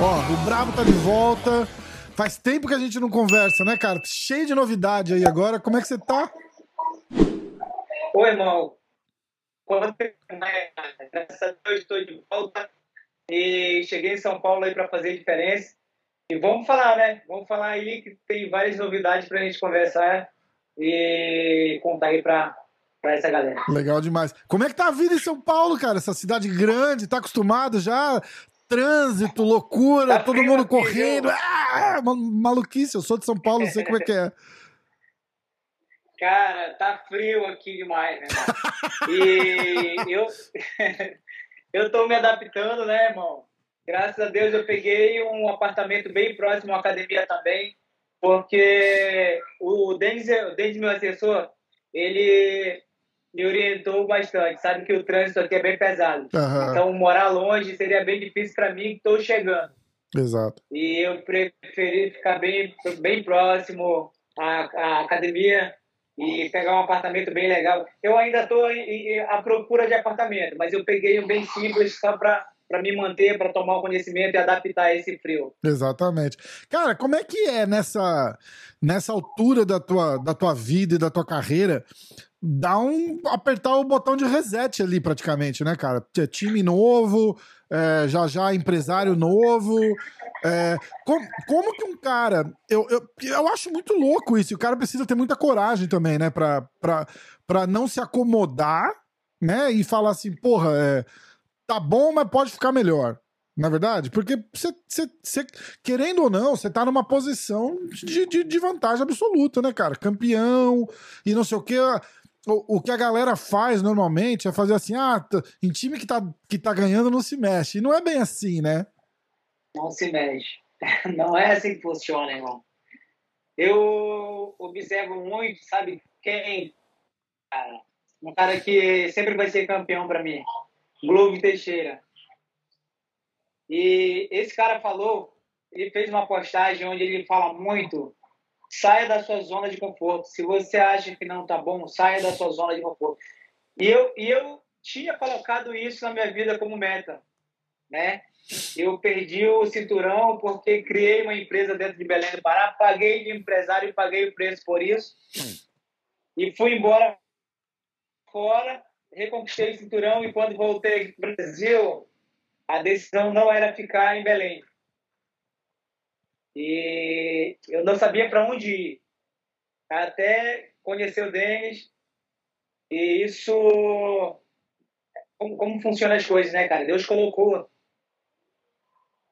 Ó, o Brabo tá de volta. Faz tempo que a gente não conversa, né, cara? Cheio de novidade aí agora. Como é que você tá? Oi, irmão. Né? Graças a Deus estou de volta. E cheguei em São Paulo aí para fazer diferença. E vamos falar, né? Vamos falar aí que tem várias novidades para a gente conversar e contar aí para para essa galera. Legal demais. Como é que tá a vida em São Paulo, cara? Essa cidade grande, tá acostumado já? Trânsito, loucura, tá todo mundo aqui, correndo. Ah, maluquice, eu sou de São Paulo, não sei como é que é. Cara, tá frio aqui demais, né? e eu, eu tô me adaptando, né, irmão? Graças a Deus eu peguei um apartamento bem próximo à academia também, porque o Denis, o Denis meu assessor, ele me orientou bastante. Sabe que o trânsito aqui é bem pesado. Uhum. Então, morar longe seria bem difícil para mim, que estou chegando. Exato. E eu preferi ficar bem, bem próximo à, à academia e pegar um apartamento bem legal. Eu ainda estou à procura de apartamento, mas eu peguei um bem simples só para para me manter, para tomar o conhecimento e adaptar a esse frio. Exatamente. Cara, como é que é nessa, nessa altura da tua, da tua vida e da tua carreira dá um apertar o botão de reset ali praticamente, né, cara? Time novo, é, já já empresário novo. É, como, como, que um cara. Eu, eu, eu acho muito louco isso. O cara precisa ter muita coragem também, né? Pra, pra, pra não se acomodar, né? E falar assim, porra, é, tá bom, mas pode ficar melhor. Na é verdade, porque você, querendo ou não, você tá numa posição de, de, de, vantagem absoluta, né, cara? Campeão e não sei o que o, o que a galera faz normalmente é fazer assim: ah, em time que tá, que tá ganhando não se mexe. E não é bem assim, né? Não se mexe. Não é assim que funciona, irmão. Eu observo muito, sabe quem? Cara, um cara que sempre vai ser campeão para mim, Globo Teixeira. E esse cara falou, ele fez uma postagem onde ele fala muito saia da sua zona de conforto. Se você acha que não está bom, saia da sua zona de conforto. E eu, e eu tinha colocado isso na minha vida como meta, né? Eu perdi o cinturão porque criei uma empresa dentro de Belém do Pará, paguei de empresário e paguei o preço por isso. E fui embora fora, reconquistei o cinturão e quando voltei para o Brasil, a decisão não era ficar em Belém. E eu não sabia para onde ir. Até conhecer o Denis. E isso. Como, como funcionam as coisas, né, cara? Deus colocou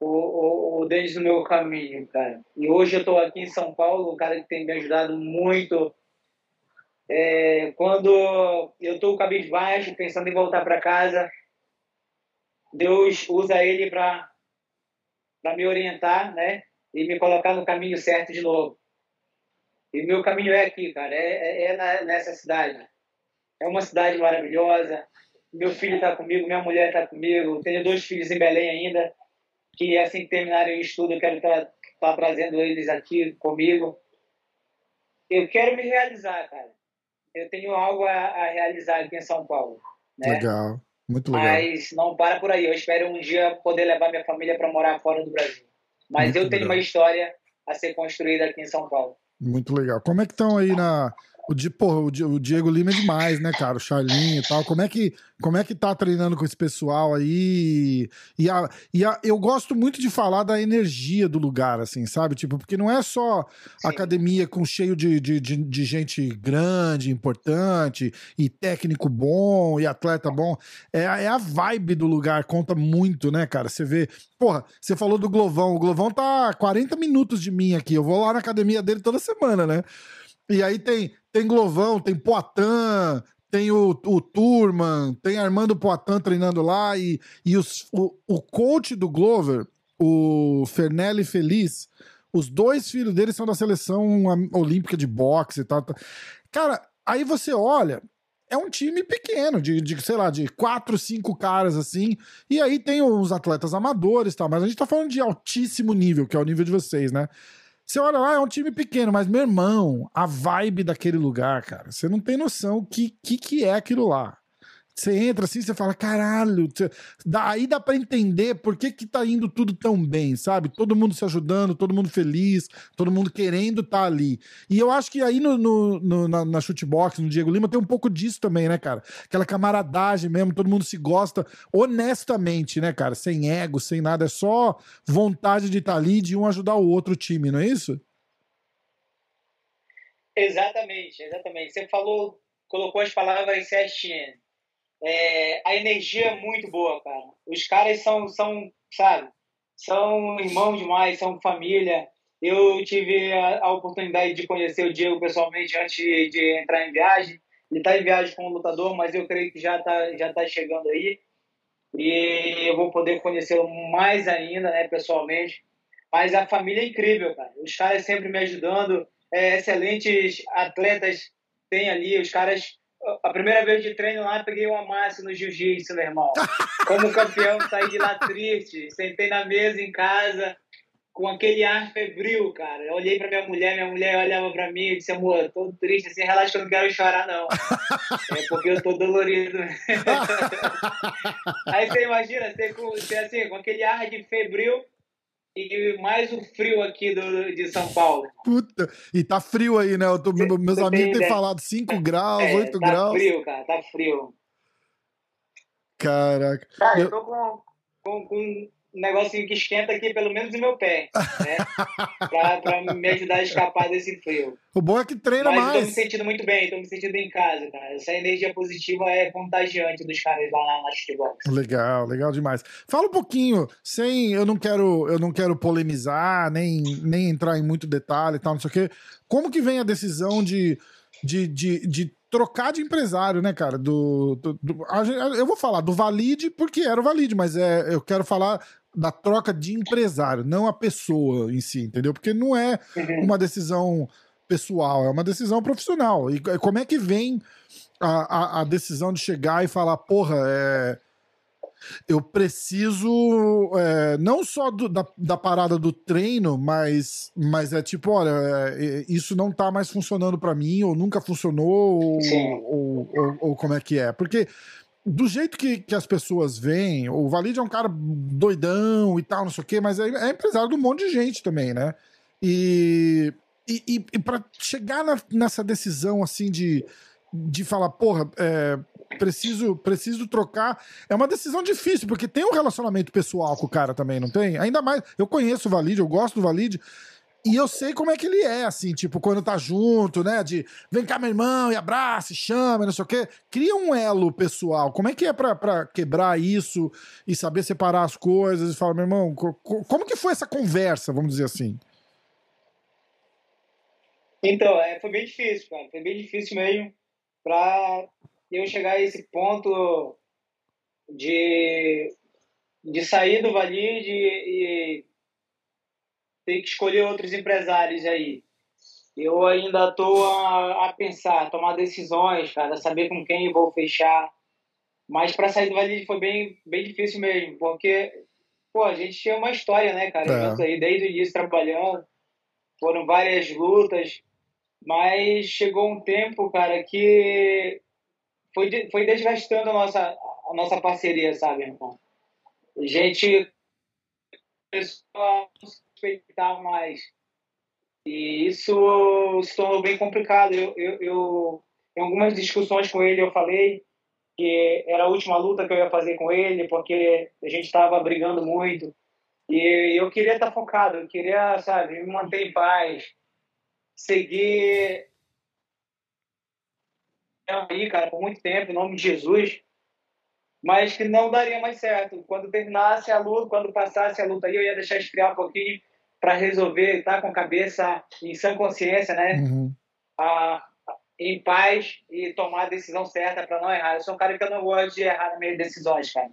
o, o, o Denis no meu caminho, cara. E hoje eu estou aqui em São Paulo, um cara que tem me ajudado muito. É, quando eu estou cabisbaixo, pensando em voltar para casa, Deus usa ele para me orientar, né? e me colocar no caminho certo de novo. E meu caminho é aqui, cara, é, é, é nessa cidade. É uma cidade maravilhosa. Meu filho está comigo, minha mulher está comigo. Tenho dois filhos em Belém ainda, que assim que terminarem o estudo, eu quero estar tá, tá trazendo eles aqui comigo. Eu quero me realizar, cara. Eu tenho algo a, a realizar aqui em São Paulo. Né? Legal, muito legal. Mas não para por aí. Eu espero um dia poder levar minha família para morar fora do Brasil. Mas Muito eu tenho legal. uma história a ser construída aqui em São Paulo. Muito legal. Como é que estão aí na. O, porra, o Diego Lima é demais, né, cara? O Charlinho e tal. Como é que, como é que tá treinando com esse pessoal aí? E, a, e a, eu gosto muito de falar da energia do lugar, assim, sabe? Tipo, porque não é só Sim. academia com cheio de, de, de, de, gente grande, importante, e técnico bom, e atleta bom. É, é a vibe do lugar, conta muito, né, cara? Você vê. Porra, você falou do Glovão. O Glovão tá 40 minutos de mim aqui. Eu vou lá na academia dele toda semana, né? E aí tem, tem Glovão, tem Poitin, tem o, o Turman, tem Armando Poitin treinando lá e, e os, o, o coach do Glover, o Fernelli Feliz, os dois filhos dele são da seleção olímpica de boxe e tal. Cara, aí você olha, é um time pequeno, de, de, sei lá, de quatro, cinco caras assim. E aí tem os atletas amadores e tal, mas a gente tá falando de altíssimo nível, que é o nível de vocês, né? Você olha lá, é um time pequeno, mas, meu irmão, a vibe daquele lugar, cara, você não tem noção o que, que, que é aquilo lá. Você entra assim, você fala, caralho, daí dá para entender por que que tá indo tudo tão bem, sabe? Todo mundo se ajudando, todo mundo feliz, todo mundo querendo estar tá ali. E eu acho que aí no, no, no na, na shootbox, no Diego Lima, tem um pouco disso também, né, cara? Aquela camaradagem mesmo, todo mundo se gosta honestamente, né, cara? Sem ego, sem nada, é só vontade de estar tá ali, de um ajudar o outro time, não é isso? Exatamente, exatamente. Você falou, colocou as palavras certinhas é, a energia é muito boa, cara. Os caras são, são, sabe, são irmãos demais, são família. Eu tive a, a oportunidade de conhecer o Diego pessoalmente antes de entrar em viagem. Ele está em viagem como lutador, mas eu creio que já está já tá chegando aí. E eu vou poder conhecê-lo mais ainda, né, pessoalmente. Mas a família é incrível, cara. Os caras sempre me ajudando. É, excelentes atletas tem ali. Os caras a primeira vez de treino lá, peguei uma massa no jiu-jitsu, meu irmão. Como campeão, saí de lá triste. Sentei na mesa em casa, com aquele ar febril, cara. Eu olhei pra minha mulher, minha mulher olhava pra mim e disse, amor, tô triste, assim, relaxa que eu não quero chorar, não. É porque eu tô dolorido. Aí você imagina, você, você assim, com aquele ar de febril, e mais o frio aqui do, de São Paulo. Puta, e tá frio aí, né? Tô, meus Você amigos têm falado 5 graus, é, 8 tá graus. Tá frio, cara, tá frio. Caraca. Cara, eu, eu tô com, com, com um negocinho que esquenta aqui, pelo menos no meu pé, né? pra, pra me ajudar a escapar desse frio. O bom é que treina Mas mais. Mas tô me sentindo muito bem, tô me sentindo em casa, cara. Essa energia positiva é contagiante dos caras lá na, Shootbox. Legal, legal demais. Fala um pouquinho, sem. Eu não quero, eu não quero polemizar, nem, nem entrar em muito detalhe e tal, não sei o quê. Como que vem a decisão de, de, de, de trocar de empresário, né, cara? Do, do, do, eu vou falar do Valide porque era o Valide, mas é, eu quero falar da troca de empresário, não a pessoa em si, entendeu? Porque não é uhum. uma decisão pessoal, é uma decisão profissional. E como é que vem a, a, a decisão de chegar e falar, porra, é, eu preciso é, não só do, da, da parada do treino, mas, mas é tipo, olha, é, isso não tá mais funcionando para mim, ou nunca funcionou, ou, ou, ou, ou, como é que é? Porque do jeito que, que as pessoas veem, o Valide é um cara doidão e tal, não sei o quê, mas é, é empresário de um monte de gente também, né? E, e, e, e para chegar na, nessa decisão assim de, de falar, porra, é, preciso, preciso trocar, é uma decisão difícil, porque tem um relacionamento pessoal com o cara também, não tem? Ainda mais, eu conheço o Valide, eu gosto do Valide, e eu sei como é que ele é, assim, tipo, quando tá junto, né? De vem cá, meu irmão, e abraça, e chama, não sei o quê. Cria um elo pessoal. Como é que é pra, pra quebrar isso e saber separar as coisas e falar, meu irmão, co como que foi essa conversa, vamos dizer assim? Então, é, foi bem difícil, cara. Foi bem difícil mesmo pra eu chegar a esse ponto de, de sair do Valide e tem que escolher outros empresários aí. Eu ainda estou a, a, pensar, a tomar decisões, cara, saber com quem vou fechar. Mas para sair do Vale foi bem, bem difícil mesmo, porque pô, a gente tinha uma história, né, cara? É. aí desde o início trabalhando, foram várias lutas, mas chegou um tempo, cara, que foi, foi desgastando a nossa, a nossa parceria, sabe, irmão? A gente respeitar mais. E isso se tornou bem complicado. Eu, eu, eu, em algumas discussões com ele, eu falei que era a última luta que eu ia fazer com ele, porque a gente estava brigando muito. E eu queria estar focado, eu queria, sabe, me manter em paz, seguir aí, cara, por muito tempo, em nome de Jesus mas que não daria mais certo. Quando terminasse a luta, quando passasse a luta aí, eu ia deixar esfriar um pouquinho para resolver, estar tá com a cabeça em sã consciência, né? Uhum. Ah, em paz e tomar a decisão certa para não errar. Eu sou um cara que eu não gosto de errar nas minhas decisões, cara.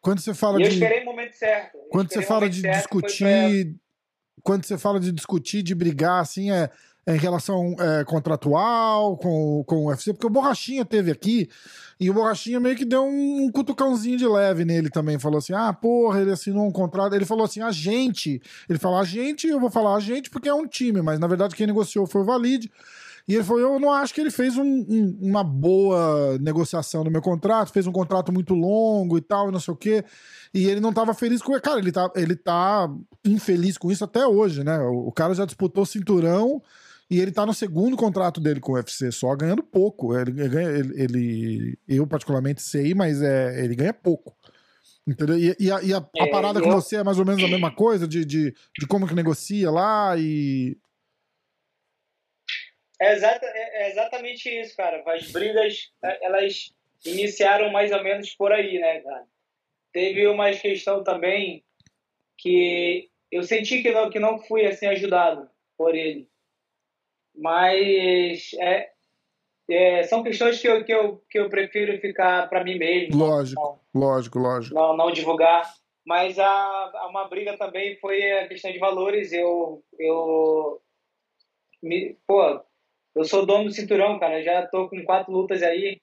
Quando você fala e de. Eu esperei o momento certo. Quando você fala de discutir. Pra... Quando você fala de discutir, de brigar, assim, é em relação é, contratual com, com o UFC? Porque o Borrachinha teve aqui e o Borrachinha meio que deu um, um cutucãozinho de leve nele também. Falou assim: ah, porra, ele assinou um contrato. Ele falou assim: a gente. Ele falou a gente, eu vou falar a gente porque é um time, mas na verdade quem negociou foi o Valide. E ele falou: Eu não acho que ele fez um, um, uma boa negociação no meu contrato, fez um contrato muito longo e tal, e não sei o quê. E ele não estava feliz com. Cara, ele tá, ele tá infeliz com isso até hoje, né? O, o cara já disputou cinturão e ele tá no segundo contrato dele com o UFC, só ganhando pouco. Ele, ele, ele, eu, particularmente, sei, mas é, ele ganha pouco. Entendeu? E, e, a, e a, a é, parada eu... com você é mais ou menos a mesma coisa, de, de, de como que negocia lá e. É, exata, é, é exatamente isso, cara. As brigas, é, elas iniciaram mais ou menos por aí, né, cara? Teve uma questão também que eu senti que não, que não fui assim ajudado por ele. Mas é, é, são questões que eu, que eu, que eu prefiro ficar para mim mesmo. Lógico, não, lógico, lógico. Não, não divulgar. Mas a, a, uma briga também foi a questão de valores. Eu, eu me, pô, eu sou dono do cinturão, cara. Já tô com quatro lutas aí.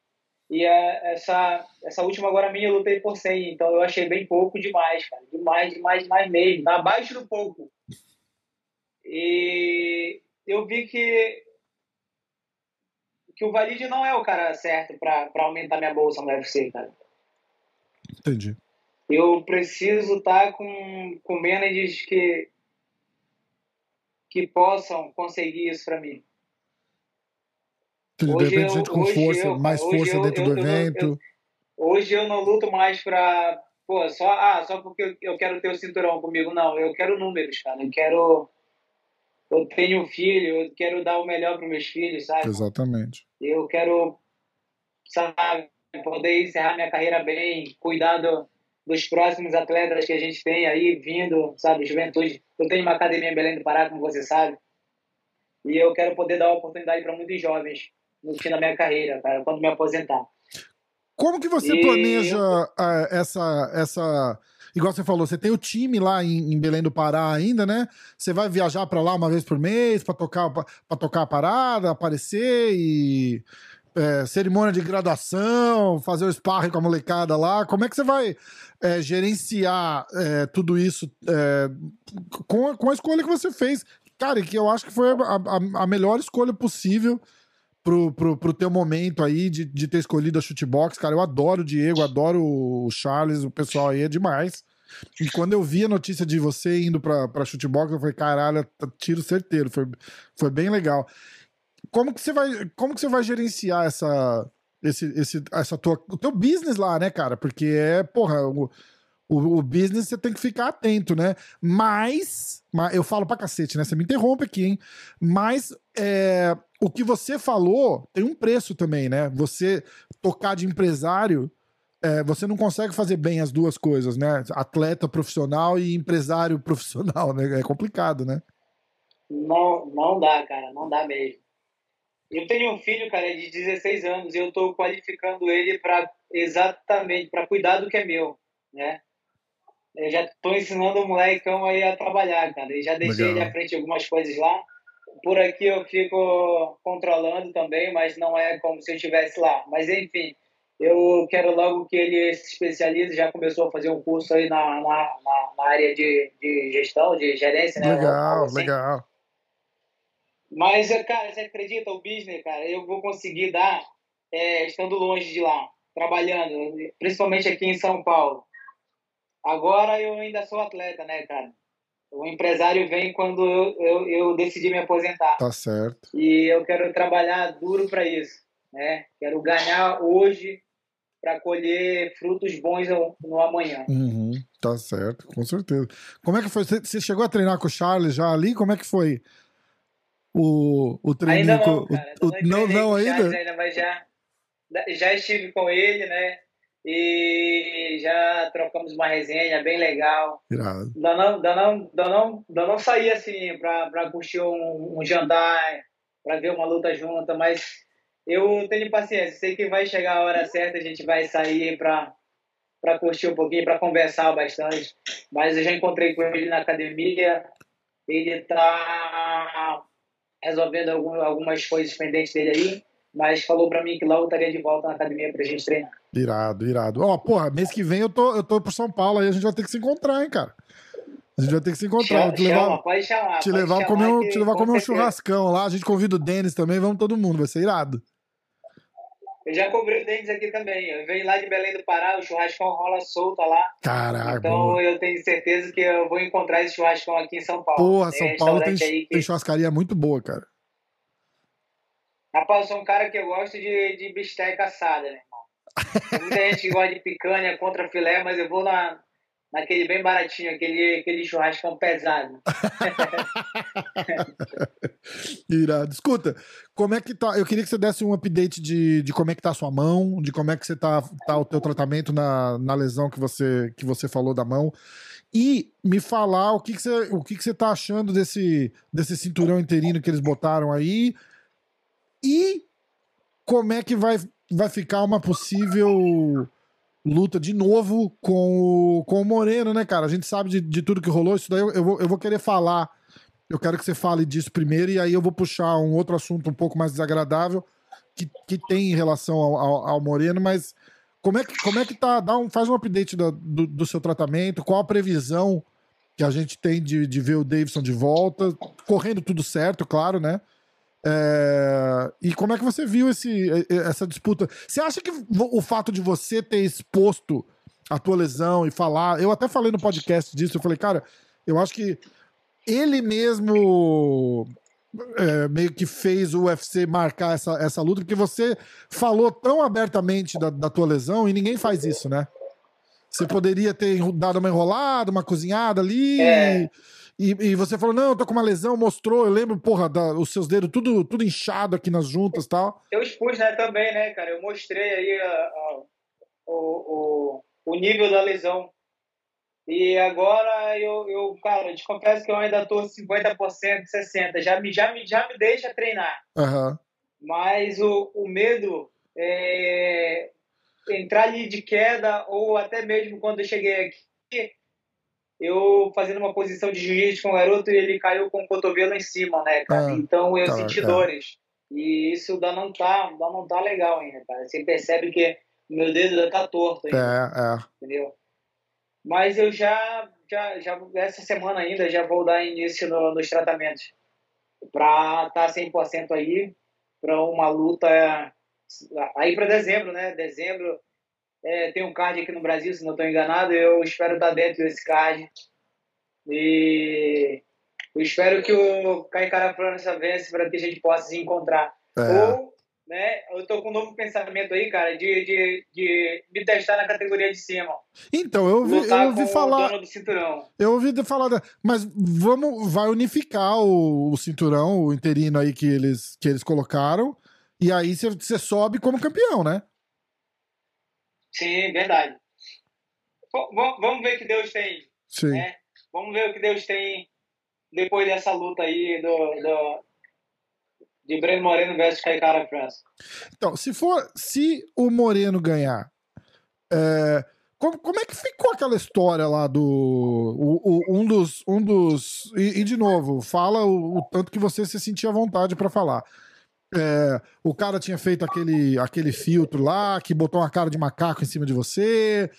E é, essa, essa última agora minha eu lutei por 100. Então eu achei bem pouco demais, cara. Demais, demais, demais mesmo. Abaixo do pouco. E eu vi que que o Valide não é o cara certo para aumentar minha bolsa no UFC, cara. Entendi. Eu preciso estar tá com, com managers que, que possam conseguir isso para mim. de repente, eu, gente com força, eu, mais força eu, dentro do evento. hoje eu não luto mais pra. Pô, só, ah, só porque eu quero ter o cinturão comigo. Não, eu quero números, cara. Eu quero. Eu tenho um filho, eu quero dar o melhor para meus filhos, sabe? Exatamente. Eu quero, sabe, poder encerrar minha carreira bem, cuidar do, dos próximos atletas que a gente tem aí vindo, sabe, juventude. Eu tenho uma academia em Belém do Pará, como você sabe, e eu quero poder dar oportunidade para muitos jovens no fim da minha carreira, cara, quando me aposentar. Como que você e... planeja uh, essa, essa. Igual você falou, você tem o time lá em, em Belém do Pará ainda, né? Você vai viajar para lá uma vez por mês para tocar, pra, tocar a parada, aparecer e. É, cerimônia de graduação, fazer o sparring com a molecada lá. Como é que você vai é, gerenciar é, tudo isso é, com, com a escolha que você fez? Cara, que eu acho que foi a, a, a melhor escolha possível pro, pro, pro teu momento aí de, de ter escolhido a chutebox. Cara, eu adoro o Diego, adoro o Charles, o pessoal aí é demais. E quando eu vi a notícia de você indo pra, pra chutebox, eu falei, caralho, tá tiro certeiro. Foi, foi bem legal. Como que você vai, como que você vai gerenciar essa, esse, esse, essa tua, o teu business lá, né, cara? Porque é, porra, o, o, business você tem que ficar atento, né? Mas, mas, eu falo pra cacete, né? Você me interrompe aqui, hein? Mas é, o que você falou tem um preço também, né? Você tocar de empresário, é, você não consegue fazer bem as duas coisas, né? Atleta profissional e empresário profissional, né? É complicado, né? Não, não dá, cara, não dá mesmo. Eu tenho um filho, cara, de 16 anos e eu tô qualificando ele para exatamente para cuidar do que é meu, né? Eu já estou ensinando o molecão aí a trabalhar, cara. Eu já deixei Legal. ele à frente algumas coisas lá. Por aqui eu fico controlando também, mas não é como se eu estivesse lá. Mas enfim, eu quero logo que ele se especialize. Já começou a fazer um curso aí na, na, na área de, de gestão, de gerência, né? Legal, assim. legal. Mas, cara, você acredita, o business, cara, eu vou conseguir dar é, estando longe de lá, trabalhando, principalmente aqui em São Paulo. Agora eu ainda sou atleta, né, cara? O empresário vem quando eu, eu, eu decidi me aposentar. Tá certo. E eu quero trabalhar duro para isso, né? Quero ganhar hoje para colher frutos bons no, no amanhã. Uhum, tá certo, com certeza. Como é que foi? Você chegou a treinar com o Charles já ali? Como é que foi o, o treino? Ainda não, cara. O, não, não, não ainda? ainda? Mas já, já estive com ele, né? E já trocamos uma resenha bem legal. Irado. Ainda não, ainda não, ainda não, ainda não saí assim para curtir um, um jantar, para ver uma luta junta, mas eu tenho paciência. Sei que vai chegar a hora certa, a gente vai sair para para curtir um pouquinho, para conversar bastante. Mas eu já encontrei com ele na academia. Ele está resolvendo algum, algumas coisas pendentes dele aí, mas falou para mim que logo estaria de volta na academia pra gente treinar. Irado, irado. Ó, oh, porra, mês que vem eu tô, eu tô por São Paulo aí, a gente vai ter que se encontrar, hein, cara. A gente vai ter que se encontrar. Chama, te levar, chama, pode chamar. Te levar a comer, um, te levar comer um churrascão lá. A gente convida o Denis também, vamos todo mundo, vai ser irado. Eu já cobrei o Denis aqui também. Eu venho lá de Belém do Pará, o churrascão rola solta lá. Caraca. Então eu tenho certeza que eu vou encontrar esse churrascão aqui em São Paulo. Porra, São Paulo tem, tem churrascaria muito boa, cara. Rapaz, eu sou um cara que eu gosto de, de bisteca assada, né, irmão? Tem muita gente que gosta de picanha contra filé, mas eu vou na, naquele bem baratinho, aquele, aquele churrascão pesado. Irado. Escuta, como é que tá? Eu queria que você desse um update de, de como é que tá a sua mão, de como é que você tá, tá o teu tratamento na, na lesão que você, que você falou da mão. E me falar o que, que, você, o que, que você tá achando desse, desse cinturão interino que eles botaram aí. E como é que vai, vai ficar uma possível luta de novo com o, com o Moreno, né, cara? A gente sabe de, de tudo que rolou. Isso daí eu, eu, vou, eu vou querer falar. Eu quero que você fale disso primeiro e aí eu vou puxar um outro assunto um pouco mais desagradável que, que tem em relação ao, ao, ao Moreno, mas como é que, como é que tá? Dá um, faz um update do, do, do, seu tratamento, qual a previsão que a gente tem de, de ver o Davidson de volta, correndo tudo certo, claro, né? É... E como é que você viu esse, essa disputa? Você acha que o fato de você ter exposto a tua lesão e falar. Eu até falei no podcast disso, eu falei, cara, eu acho que ele mesmo é, meio que fez o UFC marcar essa, essa luta, porque você falou tão abertamente da, da tua lesão e ninguém faz isso, né? Você poderia ter dado uma enrolada, uma cozinhada ali. É. e, você falou, não, eu tô com uma lesão, mostrou, eu lembro, porra, da, os seus dedos tudo, tudo inchado aqui nas juntas e tal. Eu expus, né, também, né, cara? Eu mostrei aí a, a, o, o, o nível da lesão. E agora eu, eu cara, eu te confesso que eu ainda tô 50%, 60%. Já me, já me, já me deixa treinar. Uhum. Mas o, o medo é entrar ali de queda, ou até mesmo quando eu cheguei aqui, eu fazendo uma posição de jiu-jitsu com o garoto e ele caiu com o cotovelo em cima, né, cara? Ah, então eu tá, senti tá. dores. E isso dá não tá, dá não tá legal ainda, cara. Você percebe que meu dedo ainda tá torto ainda. É, é. Entendeu? Mas eu já, já, já essa semana ainda já vou dar início no, nos tratamentos estar tá 100% aí para uma luta aí para dezembro, né? Dezembro é, tem um card aqui no Brasil, se não estou enganado. Eu espero estar dentro desse card. E eu espero que o Caicara França vence para que a gente possa se encontrar. É. Ou, né, eu tô com um novo pensamento aí, cara, de, de, de me testar na categoria de cima. Então, eu ouvi, eu ouvi falar. Eu ouvi falar. Da, mas vamos, vai unificar o, o cinturão, o interino aí que eles, que eles colocaram. E aí você sobe como campeão, né? Sim, verdade. vamos ver o que Deus tem. Sim. Né? Vamos ver o que Deus tem depois dessa luta aí do, do de Breno Moreno versus Caicara França. Então, se for, se o Moreno ganhar, é, como, como é que ficou aquela história lá do o, o, um dos um dos e, e de novo fala o, o, tanto que você se sentia à vontade para falar. É, o cara tinha feito aquele, aquele filtro lá, que botou uma cara de macaco em cima de você.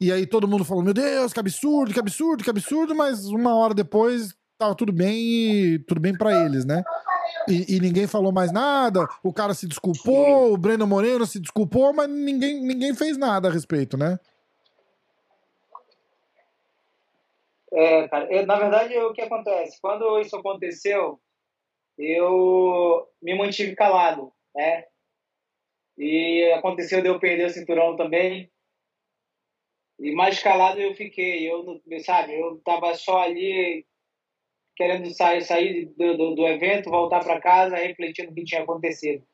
E aí todo mundo falou: Meu Deus, que absurdo, que absurdo, que absurdo. Mas uma hora depois tava tudo bem e tudo bem para eles, né? E, e, ninguém falou mais nada. O cara se desculpou, o Breno Moreno se desculpou, mas ninguém, ninguém fez nada a respeito, né? É, cara, eu, na verdade, o que acontece? Quando isso aconteceu, eu me mantive calado, né? E aconteceu de eu perder o cinturão também. E mais calado eu fiquei. Eu, sabe, eu tava só ali querendo sair, sair do, do, do evento, voltar para casa, refletindo o que tinha acontecido.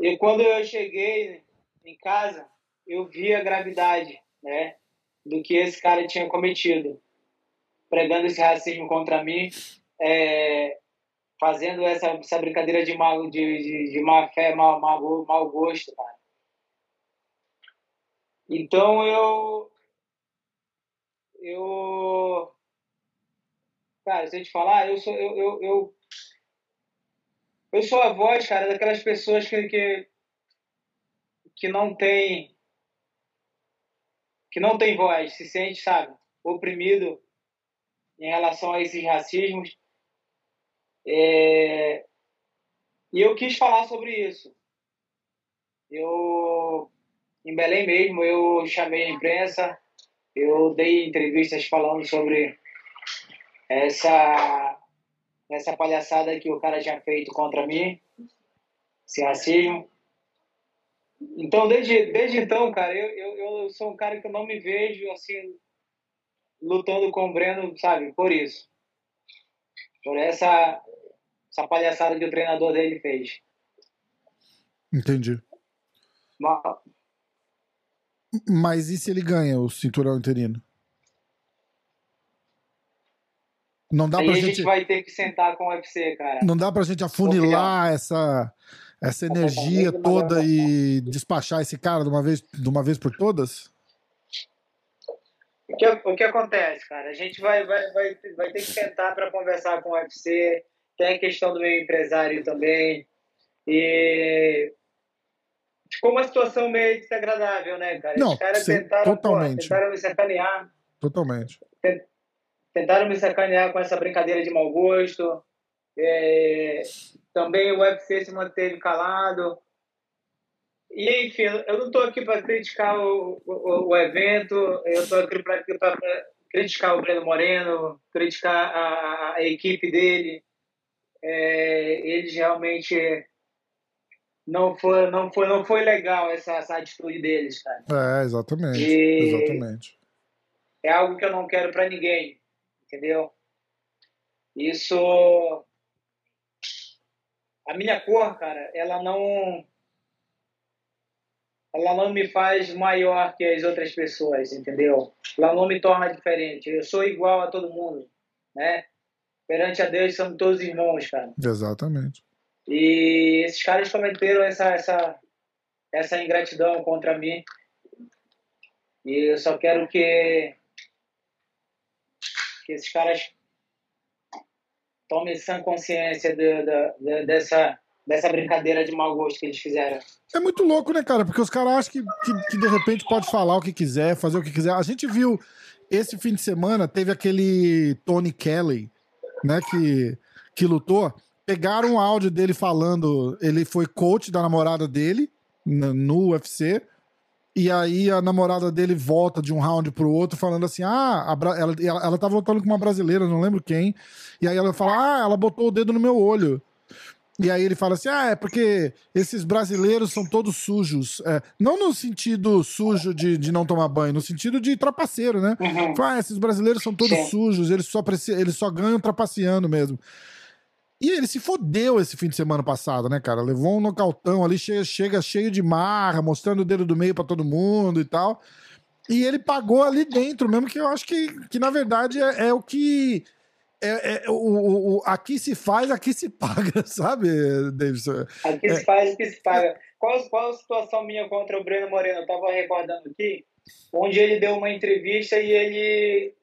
E quando eu cheguei em casa, eu vi a gravidade, né, do que esse cara tinha cometido, pregando esse racismo contra mim. É, fazendo essa, essa brincadeira de, mal, de, de, de má fé, mau, mau, mau gosto, cara. Então eu. Eu. Cara, se eu te falar, eu sou. Eu, eu, eu, eu sou a voz, cara, daquelas pessoas que, que, que não tem que não tem voz, se sente, sabe, oprimido em relação a esses racismos. É... E eu quis falar sobre isso. Eu, em Belém mesmo, eu chamei a imprensa, eu dei entrevistas falando sobre essa essa palhaçada que o cara tinha feito contra mim, esse racismo. Então, desde, desde então, cara, eu, eu, eu sou um cara que eu não me vejo, assim, lutando com o Breno, sabe, por isso. Por essa, essa palhaçada que o treinador dele fez. Entendi. Mas, Mas e se ele ganha o cinturão interino? Não dá Aí pra a gente... gente vai ter que sentar com o UFC, cara. Não dá pra gente afunilar essa, essa energia toda e despachar esse cara de uma vez, de uma vez por todas? O que, o que acontece, cara? A gente vai, vai, vai, vai ter que sentar para conversar com o UFC. Tem a questão do meu empresário também. E ficou uma situação meio desagradável, né, cara? Não, Os caras tentaram, totalmente. Pô, tentaram me sacanear. Totalmente tentaram me sacanear com essa brincadeira de mau gosto. É, também o UFC se manteve calado. E, enfim, eu não estou aqui para criticar o, o, o, evento, eu estou aqui para criticar o Breno Moreno, criticar a, a equipe dele. É, eles realmente não foi, não foi, não foi legal essa, essa atitude deles, cara. É, exatamente. E exatamente. É algo que eu não quero para ninguém entendeu? Isso. A minha cor, cara, ela não. Ela não me faz maior que as outras pessoas, entendeu? Ela não me torna diferente. Eu sou igual a todo mundo, né? Perante a Deus somos todos irmãos, cara. Exatamente. E esses caras cometeram essa, essa, essa ingratidão contra mim. E eu só quero que que esses caras tomem sã consciência de, de, de, dessa, dessa brincadeira de mau gosto que eles fizeram. É muito louco, né, cara? Porque os caras acham que, que, que, de repente pode falar o que quiser, fazer o que quiser. A gente viu esse fim de semana, teve aquele Tony Kelly, né, que, que lutou. Pegaram um áudio dele falando, ele foi coach da namorada dele no UFC. E aí a namorada dele volta de um round pro outro falando assim: ah, ela, ela, ela tá voltando com uma brasileira, não lembro quem. E aí ela fala: ah, ela botou o dedo no meu olho. E aí ele fala assim: ah, é porque esses brasileiros são todos sujos. É, não no sentido sujo de, de não tomar banho, no sentido de trapaceiro, né? Uhum. Fala, ah, esses brasileiros são todos Sim. sujos, eles só, eles só ganham trapaceando mesmo. E ele se fodeu esse fim de semana passado, né, cara? Levou um nocautão ali, chega, chega cheio de marra, mostrando o dedo do meio para todo mundo e tal. E ele pagou ali dentro, mesmo que eu acho que, que na verdade, é, é o que. É, é, o, o, aqui se faz, aqui se paga, sabe, Davidson? Aqui é. se faz, aqui se paga. Qual, qual a situação minha contra o Breno Moreno? Eu tava recordando aqui, onde ele deu uma entrevista e ele,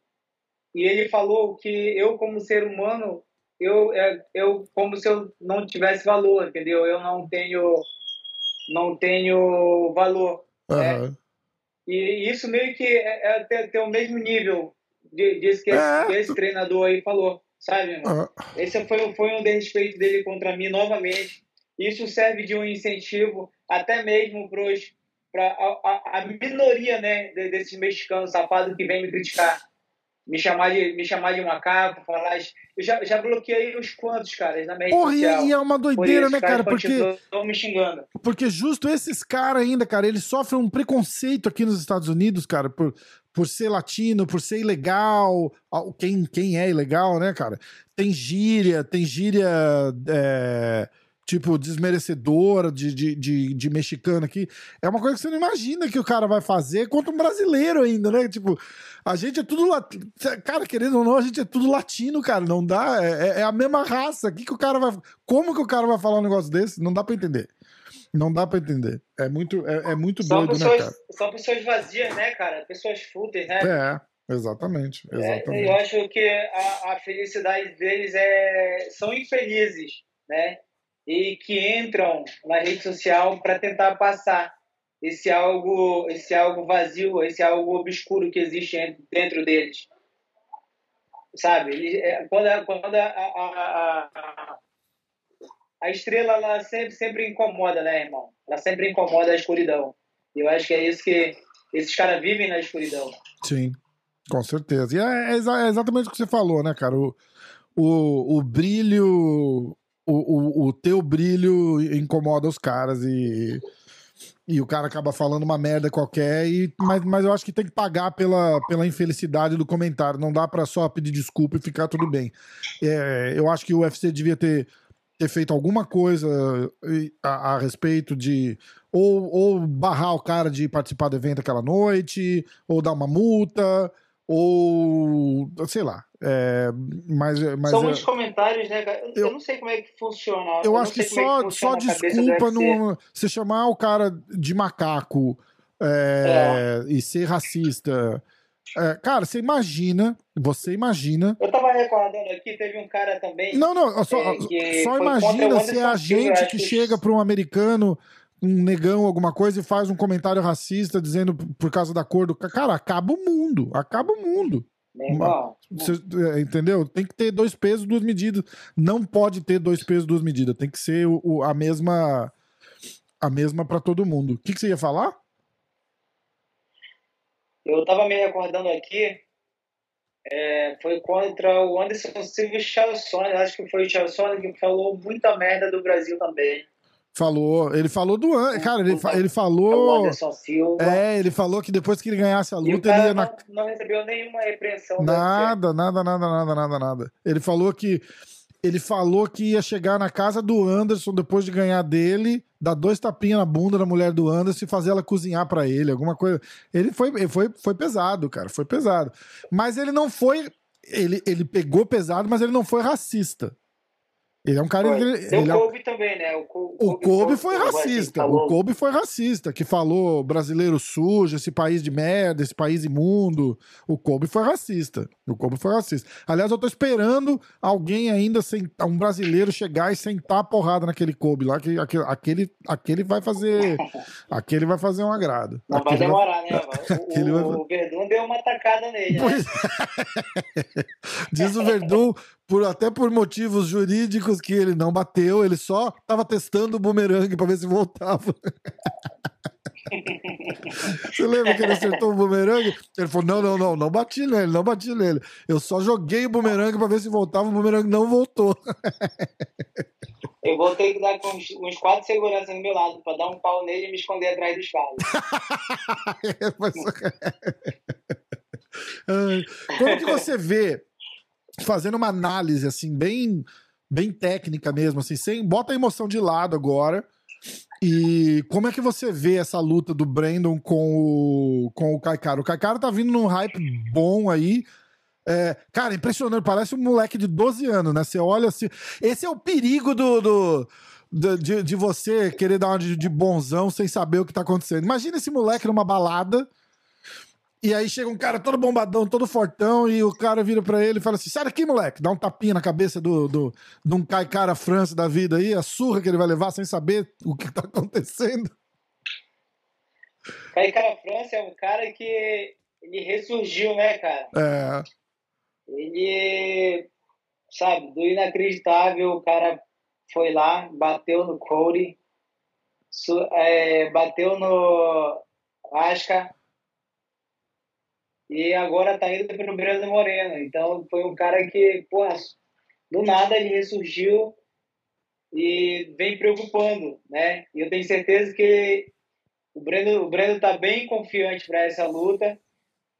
e ele falou que eu, como ser humano, eu, é, eu como se eu não tivesse valor, entendeu? Eu não tenho, não tenho valor. Uhum. Né? E isso meio que é, é ter, ter o mesmo nível disso que, é. esse, esse treinador aí falou, sabe? Uhum. Esse foi, foi um desrespeito dele contra mim novamente. Isso serve de um incentivo até mesmo para a, a, a, minoria né, desses mexicanos safados que vem me criticar me chamar de, me chamar de macaco, falar. Eu já, já bloqueei uns quantos, caras, na minha Porra, social. e é uma doideira, isso, né, cara? Porque. Estão me xingando. Porque justo esses caras ainda, cara, eles sofrem um preconceito aqui nos Estados Unidos, cara, por, por ser latino, por ser ilegal. Quem, quem é ilegal, né, cara? Tem gíria, tem gíria. É tipo, desmerecedora de, de, de, de, mexicano aqui. É uma coisa que você não imagina que o cara vai fazer contra um brasileiro ainda, né? Tipo, a gente é tudo. latino. Cara, querendo ou não, a gente é tudo latino, cara. Não dá. É, é, é a mesma raça. Que que o cara vai. Como que o cara vai falar um negócio desse? Não dá pra entender. Não dá pra entender. É muito, é, é muito só doido, pessoas, né, cara? São pessoas vazias, né, cara? Pessoas fúteis, né? É. Exatamente, exatamente. É, eu acho que a, a felicidade deles é são infelizes, né? e que entram na rede social para tentar passar esse algo, esse algo vazio, esse algo obscuro que existe dentro deles. Sabe? É, quando quando a, a, a, estrela ela sempre, sempre incomoda, né, irmão? Ela sempre incomoda a escuridão. E eu acho que é isso que esses caras vivem na escuridão. Sim, com certeza. E é, é, é exatamente o que você falou, né, cara? O, o, o brilho. O, o, o teu brilho incomoda os caras e e o cara acaba falando uma merda qualquer, e, mas, mas eu acho que tem que pagar pela, pela infelicidade do comentário. Não dá para só pedir desculpa e ficar tudo bem. É, eu acho que o UFC devia ter, ter feito alguma coisa a, a respeito de. Ou, ou barrar o cara de participar do evento aquela noite, ou dar uma multa, ou. sei lá. É, mas, mas, São muitos comentários, né? Eu, eu, não sei como é que funciona. Eu, eu acho que só, é que só desculpa no, você chamar o cara de macaco é, é. e ser racista. É, cara, você imagina, você imagina. Eu tava recordando aqui, teve um cara também. Não, não, só, é, só imagina se é a gente que chega para um americano, um negão, alguma coisa, e faz um comentário racista dizendo por causa da cor do. Cara, acaba o mundo, acaba o mundo. Você, é, entendeu? Tem que ter dois pesos, duas medidas. Não pode ter dois pesos, duas medidas. Tem que ser o, o a mesma a mesma para todo mundo. O que, que, você ia falar? Eu tava me recordando aqui. É, foi contra o Anderson Silva e o Charles Acho que foi o Charles que falou muita merda do Brasil também. Falou, ele falou do cara, ele, ele falou. É, ele falou que depois que ele ganhasse a luta, ele ia na... não, não recebeu nenhuma repreensão. Nada, nada, nada, nada, nada, nada. Ele falou que ele falou que ia chegar na casa do Anderson depois de ganhar dele, dar dois tapinhas na bunda da mulher do Anderson e fazer ela cozinhar para ele, alguma coisa. Ele foi, foi, foi pesado, cara, foi pesado. Mas ele não foi, ele, ele pegou pesado, mas ele não foi racista. Ele é um cara. Ele, ele o é Kobe é... também, né? O, Kobe, o Kobe foi, foi racista. O Kobe foi racista, que falou brasileiro sujo, esse país de merda, esse país imundo. O Kobe foi racista. O Kobe foi racista. Aliás, eu tô esperando alguém ainda, sentar, um brasileiro chegar e sentar a porrada naquele Kobe lá, que aquele, aquele, aquele vai fazer. aquele vai fazer um agrado. Não aquele vai demorar, vai... né? O, vai... o Verdun deu uma tacada nele, né? Diz o Verdun, por, até por motivos jurídicos que ele não bateu, ele só tava testando o bumerangue para ver se voltava. Você lembra que ele acertou o bumerangue? Ele falou: não, não, não, não bati nele, não bati nele. Eu só joguei o bumerangue para ver se voltava, o bumerangue não voltou. Eu vou ter que dar com uns, uns quatro seguranças no meu lado para dar um pau nele e me esconder atrás do espalho. Como que você vê fazendo uma análise assim bem bem técnica mesmo, assim, sem bota a emoção de lado agora. E como é que você vê essa luta do Brandon com o, com o Kaikara? O tá vindo num hype bom aí. É, cara, impressionante, parece um moleque de 12 anos, né? Você olha assim. Esse é o perigo do, do de, de, você querer dar uma de, de bonzão sem saber o que tá acontecendo. Imagina esse moleque numa balada e aí chega um cara todo bombadão, todo fortão, e o cara vira pra ele e fala assim: sai daqui, moleque, dá um tapinha na cabeça do, do, de um cai-cara França da vida aí, a surra que ele vai levar sem saber o que tá acontecendo. Cai-cara França é um cara que ele ressurgiu, né, cara? É. Ele, sabe, do inacreditável, o cara foi lá, bateu no Cody, é, bateu no Asca e agora tá indo pro Breno Moreno. Então foi um cara que, pô, do nada ele ressurgiu e vem preocupando, né? E eu tenho certeza que o Breno, o Breno tá bem confiante para essa luta,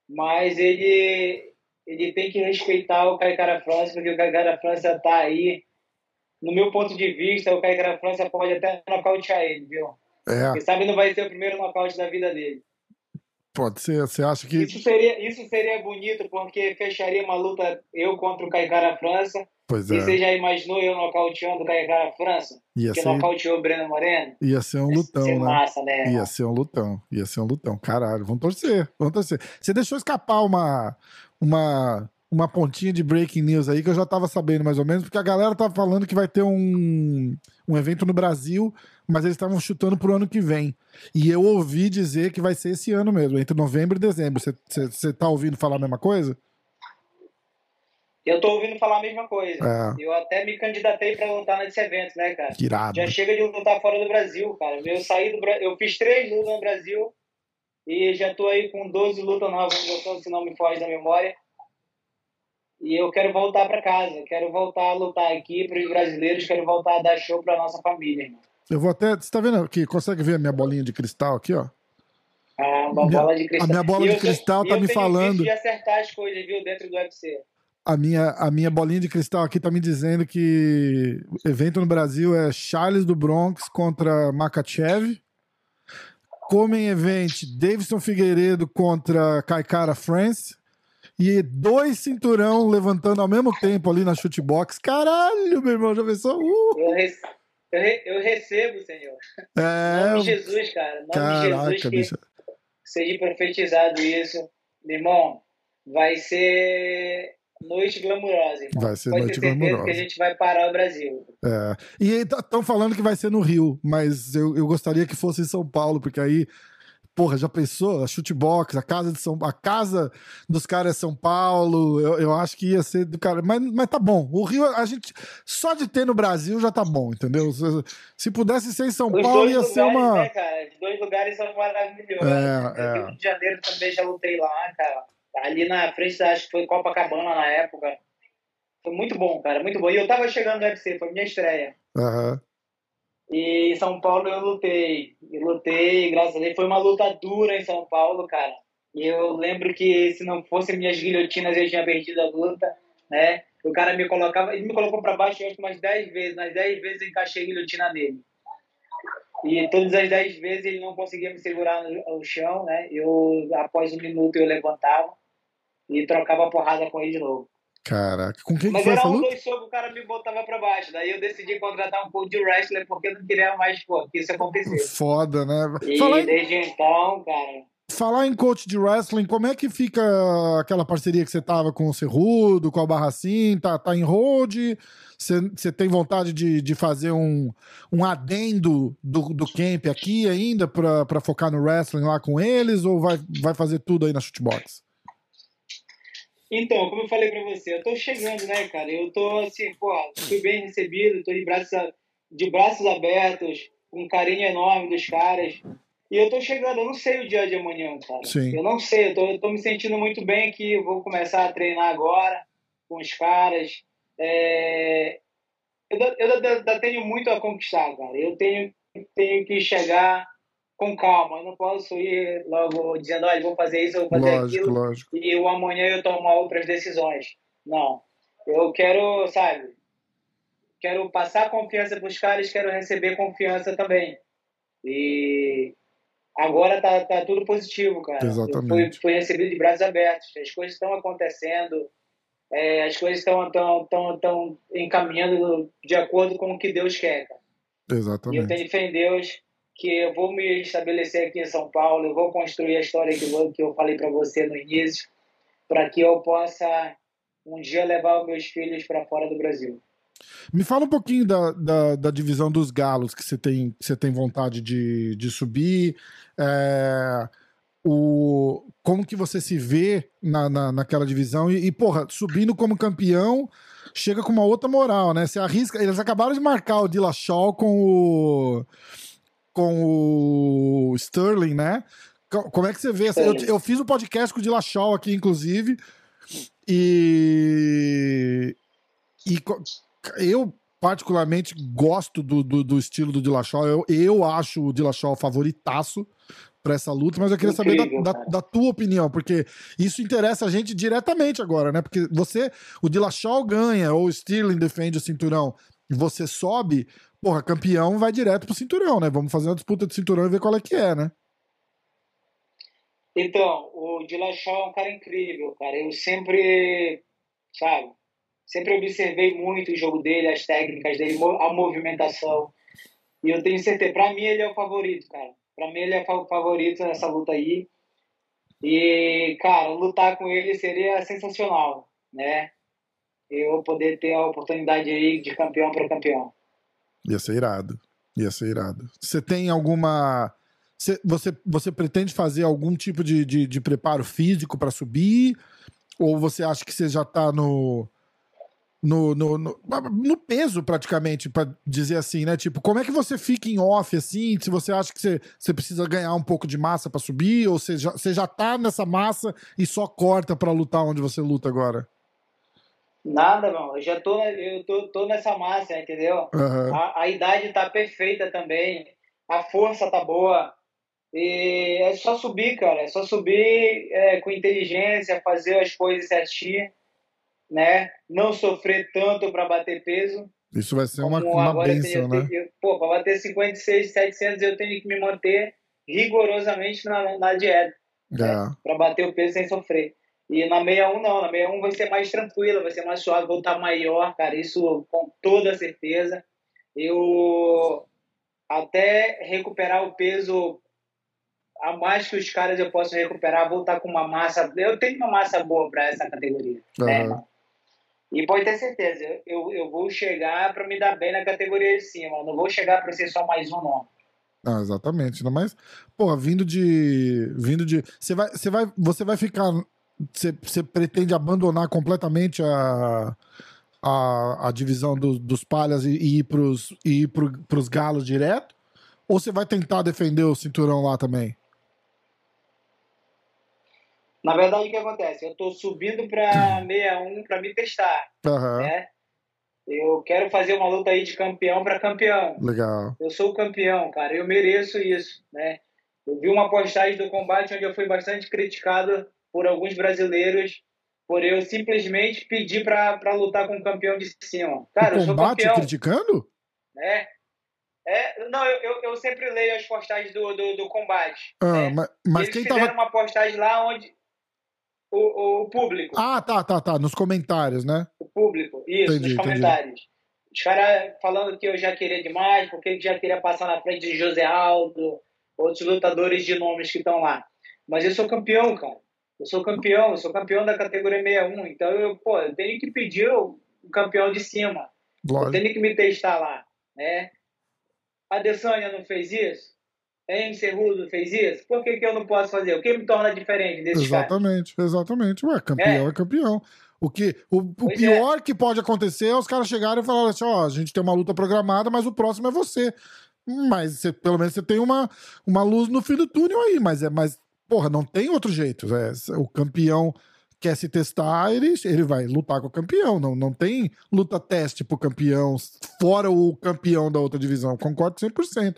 mas ele ele tem que respeitar o Caicara França, porque o Caicara França tá aí. No meu ponto de vista, o Caicara França pode até nocautear ele, viu? É. Quem sabe não vai ser o primeiro nocaute da vida dele. Pode ser, você acha que. Isso seria, isso seria bonito, porque fecharia uma luta eu contra o Caicara França. Pois é. E você já imaginou eu nocauteando o Caicara França? Ia que ser... nocauteou o Breno Moreno? Ia ser um lutão, Ia ser né? Massa, né? Ia ser um lutão, ia ser um lutão. Caralho, vamos torcer, vamos torcer. Você deixou escapar uma. uma uma pontinha de breaking news aí que eu já tava sabendo mais ou menos, porque a galera tava falando que vai ter um, um evento no Brasil, mas eles estavam chutando pro ano que vem. E eu ouvi dizer que vai ser esse ano mesmo, entre novembro e dezembro. Você tá ouvindo falar a mesma coisa? Eu tô ouvindo falar a mesma coisa. É. Eu até me candidatei para lutar nesse evento, né, cara? Irado. Já chega de lutar fora do Brasil, cara. Eu saí do eu fiz três lutas no Brasil e já tô aí com 12 lutas novas, se não me foge da memória. E eu quero voltar para casa, quero voltar a lutar aqui para os brasileiros, quero voltar a dar show para nossa família. Irmão. Eu vou até. Você tá vendo aqui? Consegue ver a minha bolinha de cristal aqui, ó? Ah, uma minha, bola de cristal. A minha bola de cristal tá me falando. de acertar as coisas, viu, dentro do UFC a minha, a minha bolinha de cristal aqui tá me dizendo que o evento no Brasil é Charles do Bronx contra Makachev. Comem Event, Davidson Figueiredo contra Kaikara France. E dois cinturão levantando ao mesmo tempo ali na chutebox. Caralho, meu irmão, já pensou? Uh! Eu, eu, re eu, recebo, Senhor. É... Nome de Jesus, cara. Nome Caraca, de Jesus, bicho. seja profetizado isso. Meu irmão, vai ser noite glamurosa. Irmão. Vai ser Pode noite glamurosa. que a gente vai parar o Brasil. É. E estão falando que vai ser no Rio, mas eu, eu gostaria que fosse em São Paulo, porque aí porra, já pensou? A chutebox, a casa de São a casa dos caras é São Paulo. Eu, eu acho que ia ser do cara. Mas, mas tá bom. O Rio, a gente. Só de ter no Brasil já tá bom, entendeu? Se, se pudesse ser em São Os Paulo, ia lugares, ser uma. Né, cara? Os dois lugares são maravilhosos. É, é. Rio de Janeiro também já lutei lá, cara ali na frente, acho que foi Copacabana na época. Foi muito bom, cara, muito bom. E eu tava chegando no UFC, foi minha estreia. Uhum. E em São Paulo eu lutei. Eu lutei, graças a Deus. Foi uma luta dura em São Paulo, cara. E eu lembro que se não fossem minhas guilhotinas eu tinha perdido a luta, né? O cara me colocava, ele me colocou para baixo acho umas 10 vezes. Nas 10 vezes eu encaixei a guilhotina nele. E todas as 10 vezes ele não conseguia me segurar no, no chão, né? Eu, após um minuto, eu levantava e trocava porrada com ele de novo. Caraca, com quem Mas que foi era um, dois socos, o cara me botava pra baixo. Daí eu decidi contratar um pouco de wrestler porque eu não queria mais pô, que isso acontecesse. Foda, né? E Falar desde em... então, cara. Falar em coach de wrestling, como é que fica aquela parceria que você tava com o Cerrudo, com o Barracin? Tá, tá em hold? Você tem vontade de, de fazer um, um adendo do, do camp aqui ainda pra, pra focar no wrestling lá com eles? Ou vai, vai fazer tudo aí na shootbox? Então, como eu falei pra você, eu tô chegando, né, cara? Eu tô assim, pô, fui bem recebido, tô de braços, de braços abertos, com um carinho enorme dos caras. E eu tô chegando, eu não sei o dia de amanhã, cara. Sim. Eu não sei, eu tô, eu tô me sentindo muito bem aqui, eu vou começar a treinar agora com os caras. É... Eu, eu ainda tenho muito a conquistar, cara. Eu tenho, tenho que chegar com calma. Eu não posso ir logo dizendo, olha, vou fazer isso, vou fazer lógico, aquilo. Lógico. E o amanhã eu tomo outras decisões. Não. Eu quero, sabe, quero passar confiança para os caras, quero receber confiança também. E agora tá, tá tudo positivo, cara. Exatamente. Fui, fui recebido de braços abertos. As coisas estão acontecendo, é, as coisas estão tão, tão, tão encaminhando de acordo com o que Deus quer, cara. Exatamente. E eu tenho fé em Deus que eu vou me estabelecer aqui em São Paulo, eu vou construir a história que eu, que eu falei para você no início, para que eu possa um dia levar meus filhos para fora do Brasil. Me fala um pouquinho da, da, da, divisão dos galos que você tem, você tem vontade de, de subir. É, o, como que você se vê na, na, naquela divisão e, e, porra, subindo como campeão, chega com uma outra moral, né? Você arrisca. Eles acabaram de marcar o Dillashaw com o com o Sterling, né? Como é que você vê? Eu, eu fiz o um podcast com o Dillashaw aqui, inclusive, e, e eu particularmente gosto do, do, do estilo do Dillashaw. Eu, eu acho o Dillashaw favoritaço para essa luta, mas eu queria Incrível, saber da, da, da, tua opinião, porque isso interessa a gente diretamente agora, né? Porque você, o Dillashaw ganha ou o Sterling defende o cinturão e você sobe, porra, campeão vai direto pro cinturão, né? Vamos fazer uma disputa de cinturão e ver qual é que é, né? Então, o Dillashaw é um cara incrível, cara. Eu sempre, sabe, sempre observei muito o jogo dele, as técnicas dele, a movimentação. E eu tenho certeza, pra mim ele é o favorito, cara. Pra mim ele é o favorito nessa luta aí. E, cara, lutar com ele seria sensacional. né? Eu poder ter a oportunidade aí de campeão para campeão. Ia ser irado. Ia ser irado. Você tem alguma. Você, você pretende fazer algum tipo de, de, de preparo físico para subir? Ou você acha que você já está no, no, no, no, no, peso, praticamente, para dizer assim, né? Tipo, como é que você fica em off, assim? Se você acha que você, você precisa ganhar um pouco de massa para subir, ou você já, você já tá nessa massa e só corta para lutar onde você luta agora? Nada, não. Eu já tô, eu tô, tô nessa massa, entendeu? Uhum. A, a idade tá perfeita também. A força tá boa. E é só subir, cara. É só subir é, com inteligência, fazer as coisas certinho, né? Não sofrer tanto para bater peso. Isso vai ser uma, uma bênção, né? Eu, pô, para bater 56, 700 eu tenho que me manter rigorosamente na, na dieta. É. Né? Para bater o peso sem sofrer. E na 61 não, na 61 vai ser mais tranquila, vai ser mais suave, vou estar maior, cara, isso com toda certeza. Eu até recuperar o peso a mais que os caras eu posso recuperar, vou estar com uma massa, eu tenho uma massa boa para essa categoria, uhum. né, E pode ter certeza, eu, eu vou chegar para me dar bem na categoria de cima, não vou chegar para ser só mais um não. Ah, exatamente, mais, porra, vindo de vindo de, você vai você vai você vai ficar você pretende abandonar completamente a, a, a divisão do, dos palhas e, e ir pros, e ir pro, pros galos direto? Ou você vai tentar defender o cinturão lá também? Na verdade, o que acontece? Eu estou subindo para 61 para me testar. Uhum. Né? Eu quero fazer uma luta aí de campeão para campeão. Legal. Eu sou o campeão, cara. Eu mereço isso, né? Eu vi uma postagem do combate onde eu fui bastante criticado por alguns brasileiros por eu simplesmente pedir para lutar com o campeão de cima. Cara, o eu sou campeão. criticando? É. é não, eu, eu, eu, sempre leio as postagens do, do, do combate. Ah, né? mas, mas Eles quem fizeram tava... uma postagem lá onde o, o público. Ah, tá, tá, tá. Nos comentários, né? O público, isso, entendi, nos comentários. Entendi. Os caras falando que eu já queria demais, porque já queria passar na frente de José Aldo, outros lutadores de nomes que estão lá. Mas eu sou campeão, cara. Eu sou campeão, eu sou campeão da categoria 61, então eu, pô, eu tenho que pedir o, campeão de cima. Lógico. Eu tenho que me testar lá, né? A Dessânia não fez isso? Hein, Cerrudo fez isso? Por que, que eu não posso fazer? O que me torna diferente desse Exatamente, cara? exatamente. Ué, campeão é, é campeão. O, que, o, o pior é. que pode acontecer é os caras chegarem e falarem assim: ó, a gente tem uma luta programada, mas o próximo é você. Mas você, pelo menos você tem uma, uma luz no fim do túnel aí, mas é mas porra, não tem outro jeito. É, o campeão quer se testar, ele, ele vai lutar com o campeão. Não, não tem luta teste pro campeão, fora o campeão da outra divisão. Concordo 100%.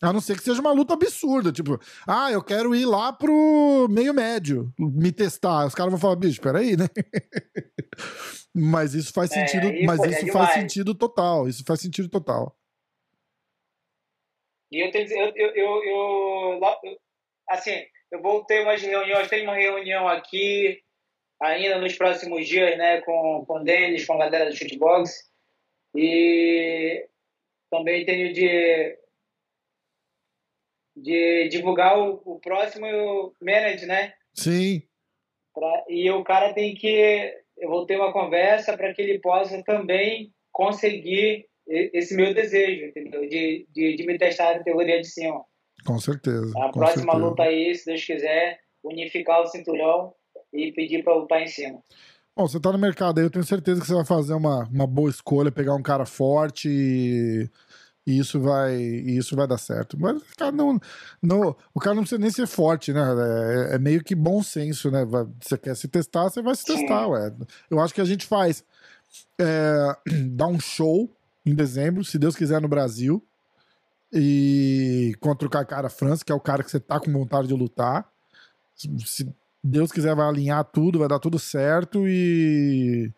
A não ser que seja uma luta absurda, tipo, ah, eu quero ir lá pro meio médio, me testar. Os caras vão falar, bicho, peraí, né? mas isso faz é, sentido, é, mas isso faz sentido total. Isso faz sentido total. E eu tenho eu, eu, eu, eu assim, eu vou ter umas reuniões, tem uma reunião aqui ainda nos próximos dias, né, com, com o Denis, com a galera do Shootbox. E também tenho de, de divulgar o, o próximo manager, né? Sim. Pra, e o cara tem que. Eu vou ter uma conversa para que ele possa também conseguir esse meu desejo, entendeu? De, de, de me testar na teoria de cima. Com certeza. A com próxima certeza. luta aí, se Deus quiser, unificar o cinturão e pedir para lutar em cima. Bom, você tá no mercado aí, eu tenho certeza que você vai fazer uma, uma boa escolha, pegar um cara forte e, e isso vai e isso vai dar certo. Mas o cara não, não, o cara não precisa nem ser forte, né? É, é meio que bom senso, né? Você quer se testar, você vai se testar, Sim. ué. Eu acho que a gente faz é, dar um show em dezembro, se Deus quiser, no Brasil e contra o Cara França, que é o cara que você tá com vontade de lutar. Se Deus quiser, vai alinhar tudo, vai dar tudo certo. E,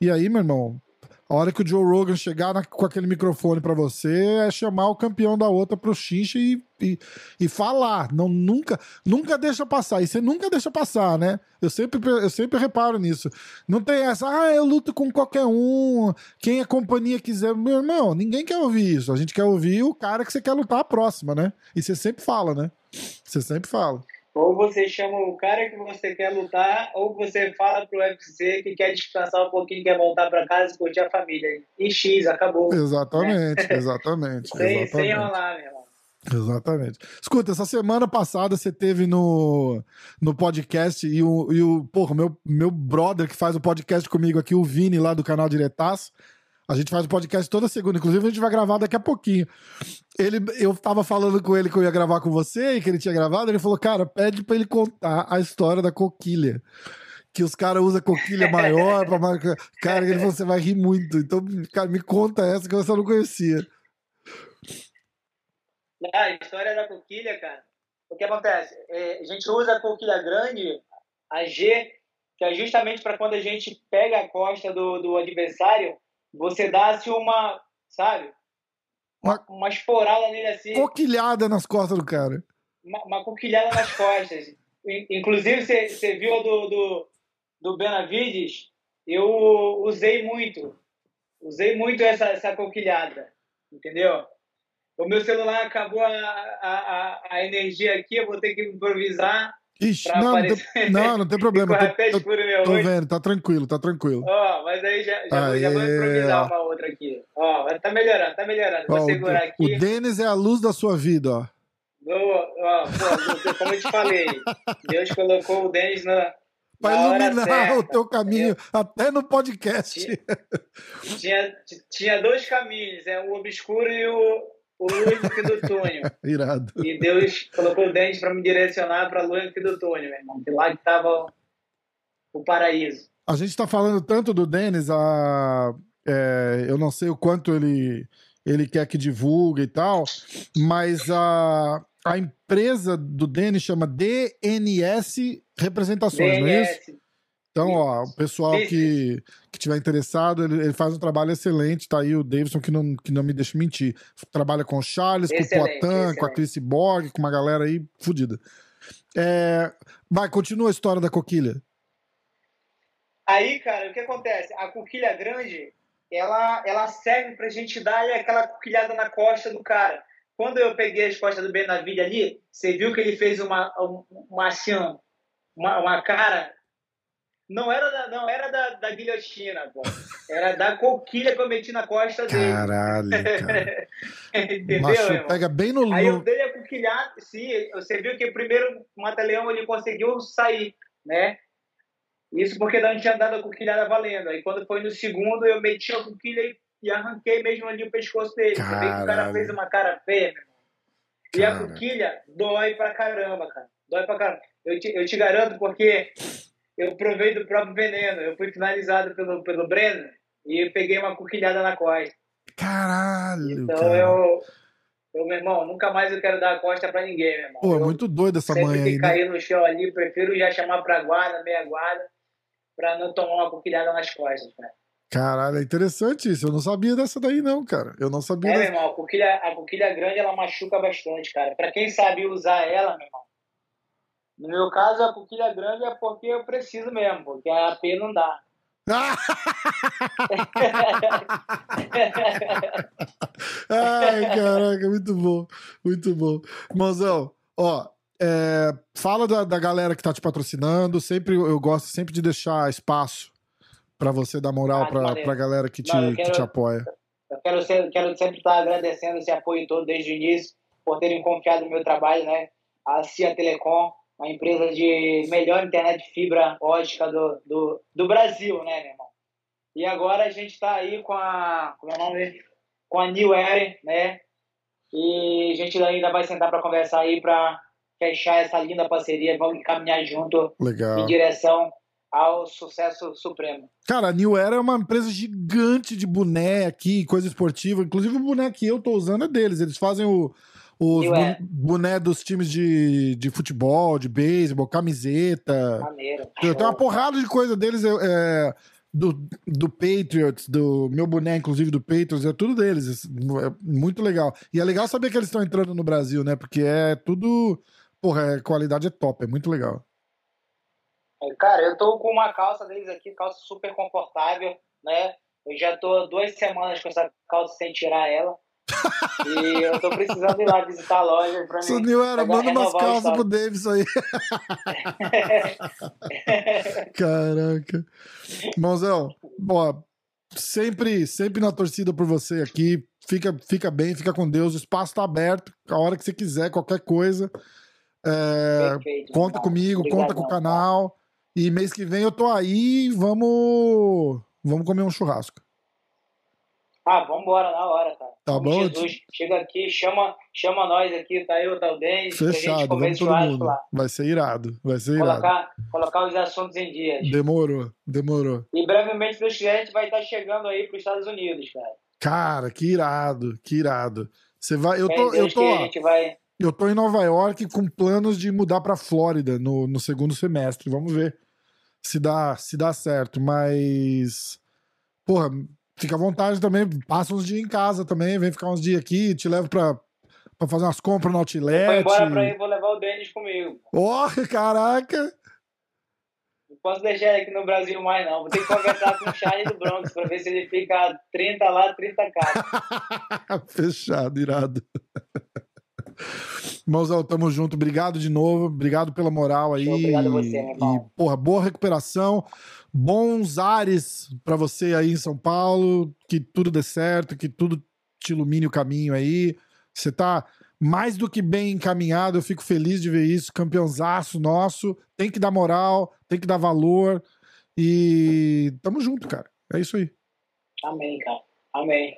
e aí, meu irmão, a hora que o Joe Rogan chegar na, com aquele microfone para você é chamar o campeão da outra pro xincha e, e, e, falar. Não, nunca, nunca deixa passar. E você nunca deixa passar, né? Eu sempre, eu sempre reparo nisso. Não tem essa, ah, eu luto com qualquer um, quem a companhia quiser. Meu irmão, ninguém quer ouvir isso. A gente quer ouvir o cara que você quer lutar a próxima, né? E você sempre fala, né? Você sempre fala. Ou você chama o cara que você quer lutar, ou você fala pro UFC que quer descansar um pouquinho, quer voltar para casa e curtir a família. E X, acabou. Exatamente, né? exatamente. sem, exatamente. sem enrolar, meu irmão. Exatamente. Escuta, essa semana passada você teve no, no podcast e o, e o porra, meu, meu brother que faz o podcast comigo aqui, o Vini, lá do canal Diretaço, a gente faz o podcast toda segunda, inclusive a gente vai gravar daqui a pouquinho. Ele, eu tava falando com ele que eu ia gravar com você e que ele tinha gravado, ele falou, cara, pede pra ele contar a história da coquilha. Que os caras usam coquilha maior pra marcar. Cara, ele falou, você vai rir muito. Então, cara, me conta essa que só não conhecia. Ah, a história da coquilha, cara. O que acontece? É, a gente usa a coquilha grande, a G, que é justamente para quando a gente pega a costa do, do adversário, você dá assim uma, sabe? Uma, uma esporada nele assim. Coquilhada nas costas do cara. Uma, uma coquilhada nas costas. Inclusive, você, você viu do, do, do Benavides, eu usei muito. Usei muito essa, essa coquilhada. Entendeu? O meu celular acabou a, a, a energia aqui, eu vou ter que improvisar. Ixi, não, não tem, não, não tem problema. tô, tô, tô vendo, tá tranquilo, tá tranquilo. Ó, oh, mas aí já, já, vou, já, vou, improvisar uma outra aqui. Ó, oh, tá melhorando, tá melhorando. Vou segurar o, aqui. O Denis é a luz da sua vida, ó. Ó, pô, como eu te falei, Deus colocou o Denis na. Pra iluminar o teu caminho, entendeu? até no podcast. Tinha, tinha, tinha dois caminhos, é o obscuro e o, o luz do túnel. Irado. E Deus colocou o dente para me direcionar para do fim do túnel, meu irmão. Que lá que estava o paraíso. A gente está falando tanto do Denis, a, é, eu não sei o quanto ele, ele quer que divulgue e tal, mas a, a empresa do Denis chama DNS Representações, DNS. não é isso? Então, ó, o pessoal que, que tiver interessado, ele, ele, faz um trabalho excelente. Tá aí o Davidson, que não, que não me deixa mentir. Trabalha com o Charles, excelente, com o Poitin, com a Chris Borg, com uma galera aí fodida. É... Vai, continua a história da coquilha. Aí, cara, o que acontece? A coquilha grande, ela, ela serve pra gente dar aquela coquilhada na costa do cara. Quando eu peguei as costas do Benavides ali, você viu que ele fez uma, uma, assim, uma, uma cara não era da, não era da, da guilhotina, pô. Era da coquilha que eu meti na costa dele. Caralho, cara. Entendeu, Macho, pega bem no... Aí eu dei a coquilhada, sim, você viu que primeiro o Mata-Leão ele conseguiu sair, né? Isso porque não tinha dado a coquilhada valendo. Aí quando foi no segundo, eu meti a coquilha e, e arranquei mesmo ali o pescoço dele. Caralho. Você vê que o cara fez uma cara feia, meu irmão. E a coquilha dói pra caramba, cara. Dói pra caramba. Eu te, eu te garanto porque eu provei do próprio veneno. Eu fui finalizado pelo, pelo Breno e peguei uma coquilhada na costa. Caralho! Então cara. eu, eu, meu irmão, nunca mais eu quero dar a costa pra ninguém, meu irmão. Pô, é muito doido essa mãe aí. Né? cair no chão ali, prefiro já chamar pra guarda, meia guarda, pra não tomar uma coquilhada nas costas, cara. Caralho, é interessante isso. Eu não sabia dessa daí, não, cara. Eu não sabia. É, dessa... meu irmão, a coquilha, a coquilha grande ela machuca bastante, cara. Pra quem sabe usar ela, meu irmão, no meu caso, a coquilha grande é porque eu preciso mesmo, porque a AP não dá. Ai, caraca, muito bom, muito bom. Irmãozão, ó, é, fala da, da galera que tá te patrocinando. Sempre eu gosto sempre de deixar espaço para você dar moral ah, pra, pra galera que te, Não, quero, que te apoia. Eu quero, ser, quero sempre estar agradecendo esse apoio todo desde o início, por terem confiado no meu trabalho, né? A CIA Telecom, uma empresa de melhor internet de fibra ótica do, do, do Brasil, né, meu irmão? E agora a gente está aí com a, como é o nome? Com a New Era, né? E a gente ainda vai sentar para conversar aí para fechar essa linda parceria, vamos caminhar junto Legal. em direção ao sucesso supremo. Cara, a New Era é uma empresa gigante de boné aqui, coisa esportiva. Inclusive o boné que eu tô usando é deles. Eles fazem o, os é. boné dos times de, de futebol, de beisebol, camiseta. Maneiro. Tem uma porrada de coisa deles. É, do, do Patriots, do meu boné, inclusive do Patriots, é tudo deles. É muito legal. E é legal saber que eles estão entrando no Brasil, né? Porque é tudo. Porra, a qualidade é top, é muito legal. É, cara, eu tô com uma calça deles aqui, calça super confortável, né? Eu já tô duas semanas com essa calça sem tirar ela. E eu tô precisando ir lá visitar a loja pra mim. Sunil era, manda umas calças pro Davis aí. Caraca. Irmãozão, ó, sempre, sempre na torcida por você aqui. Fica, fica bem, fica com Deus. O espaço tá aberto. A hora que você quiser, qualquer coisa. É, Perfeito, conta comigo, conta com o canal. E mês que vem eu tô aí. Vamos, vamos comer um churrasco. Ah, vamos embora na hora, cara. Tá bom? Jesus, chega aqui, chama, chama nós aqui, tá eu, tá o Denis. Fechado, vamos todo mundo. Lá. Vai ser irado, vai ser colocar, irado. Colocar os assuntos em dias. Demorou, demorou. E brevemente, se Deus quiser, a gente vai estar chegando aí para os Estados Unidos, cara. Cara, que irado, que irado. Você vai, eu tô, eu tô, ó, vai... eu tô em Nova York com planos de mudar para Flórida no, no segundo semestre. Vamos ver se dá, se dá certo, mas porra, fica à vontade também. Passa uns dias em casa também, vem ficar uns dias aqui, te levo pra, pra fazer umas compras no outlet. Vou embora pra ir, vou levar o Denis comigo. Oh, caraca! Não posso deixar ele aqui no Brasil mais, não. Vou ter que conversar com o Charlie do Bronx pra ver se ele fica 30 lá, 30 cá. Fechado, irado. Irmãozão, tamo junto. Obrigado de novo. Obrigado pela moral aí. Obrigado a você, meu irmão. E, porra, boa recuperação. Bons ares para você aí em São Paulo. Que tudo dê certo, que tudo te ilumine o caminho aí. Você tá mais do que bem encaminhado. Eu fico feliz de ver isso. Campeãozaço nosso. Tem que dar moral, tem que dar valor. E tamo junto, cara. É isso aí. Amém, cara. Amém.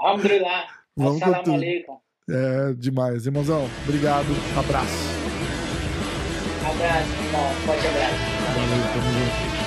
Alhamdulillah. Vamos Assalamu alaikum. É demais. Irmãozão, obrigado. Abraço. Abraço, irmão. Forte abraço. Valeu, tamo junto.